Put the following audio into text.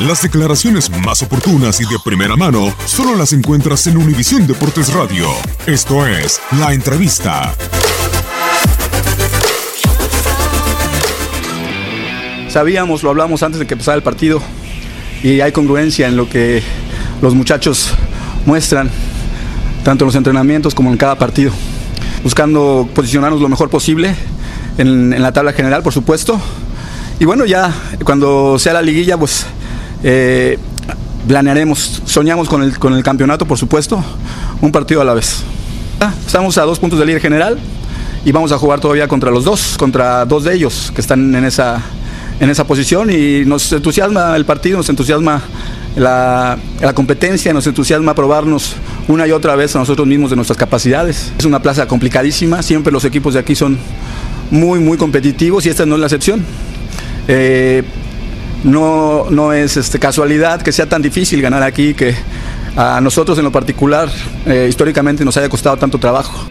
Las declaraciones más oportunas y de primera mano solo las encuentras en Univisión Deportes Radio. Esto es La Entrevista. Sabíamos, lo hablamos antes de que empezara el partido y hay congruencia en lo que los muchachos muestran, tanto en los entrenamientos como en cada partido, buscando posicionarnos lo mejor posible en, en la tabla general, por supuesto. Y bueno, ya cuando sea la liguilla, pues eh, planearemos, soñamos con el, con el campeonato, por supuesto, un partido a la vez. Estamos a dos puntos de líder general y vamos a jugar todavía contra los dos, contra dos de ellos que están en esa, en esa posición y nos entusiasma el partido, nos entusiasma la, la, competencia, nos entusiasma probarnos una y otra vez a nosotros mismos de nuestras capacidades. Es una plaza complicadísima, siempre los equipos de aquí son muy, muy competitivos y esta no es la excepción. Eh, no, no es este, casualidad que sea tan difícil ganar aquí, que a nosotros en lo particular eh, históricamente nos haya costado tanto trabajo.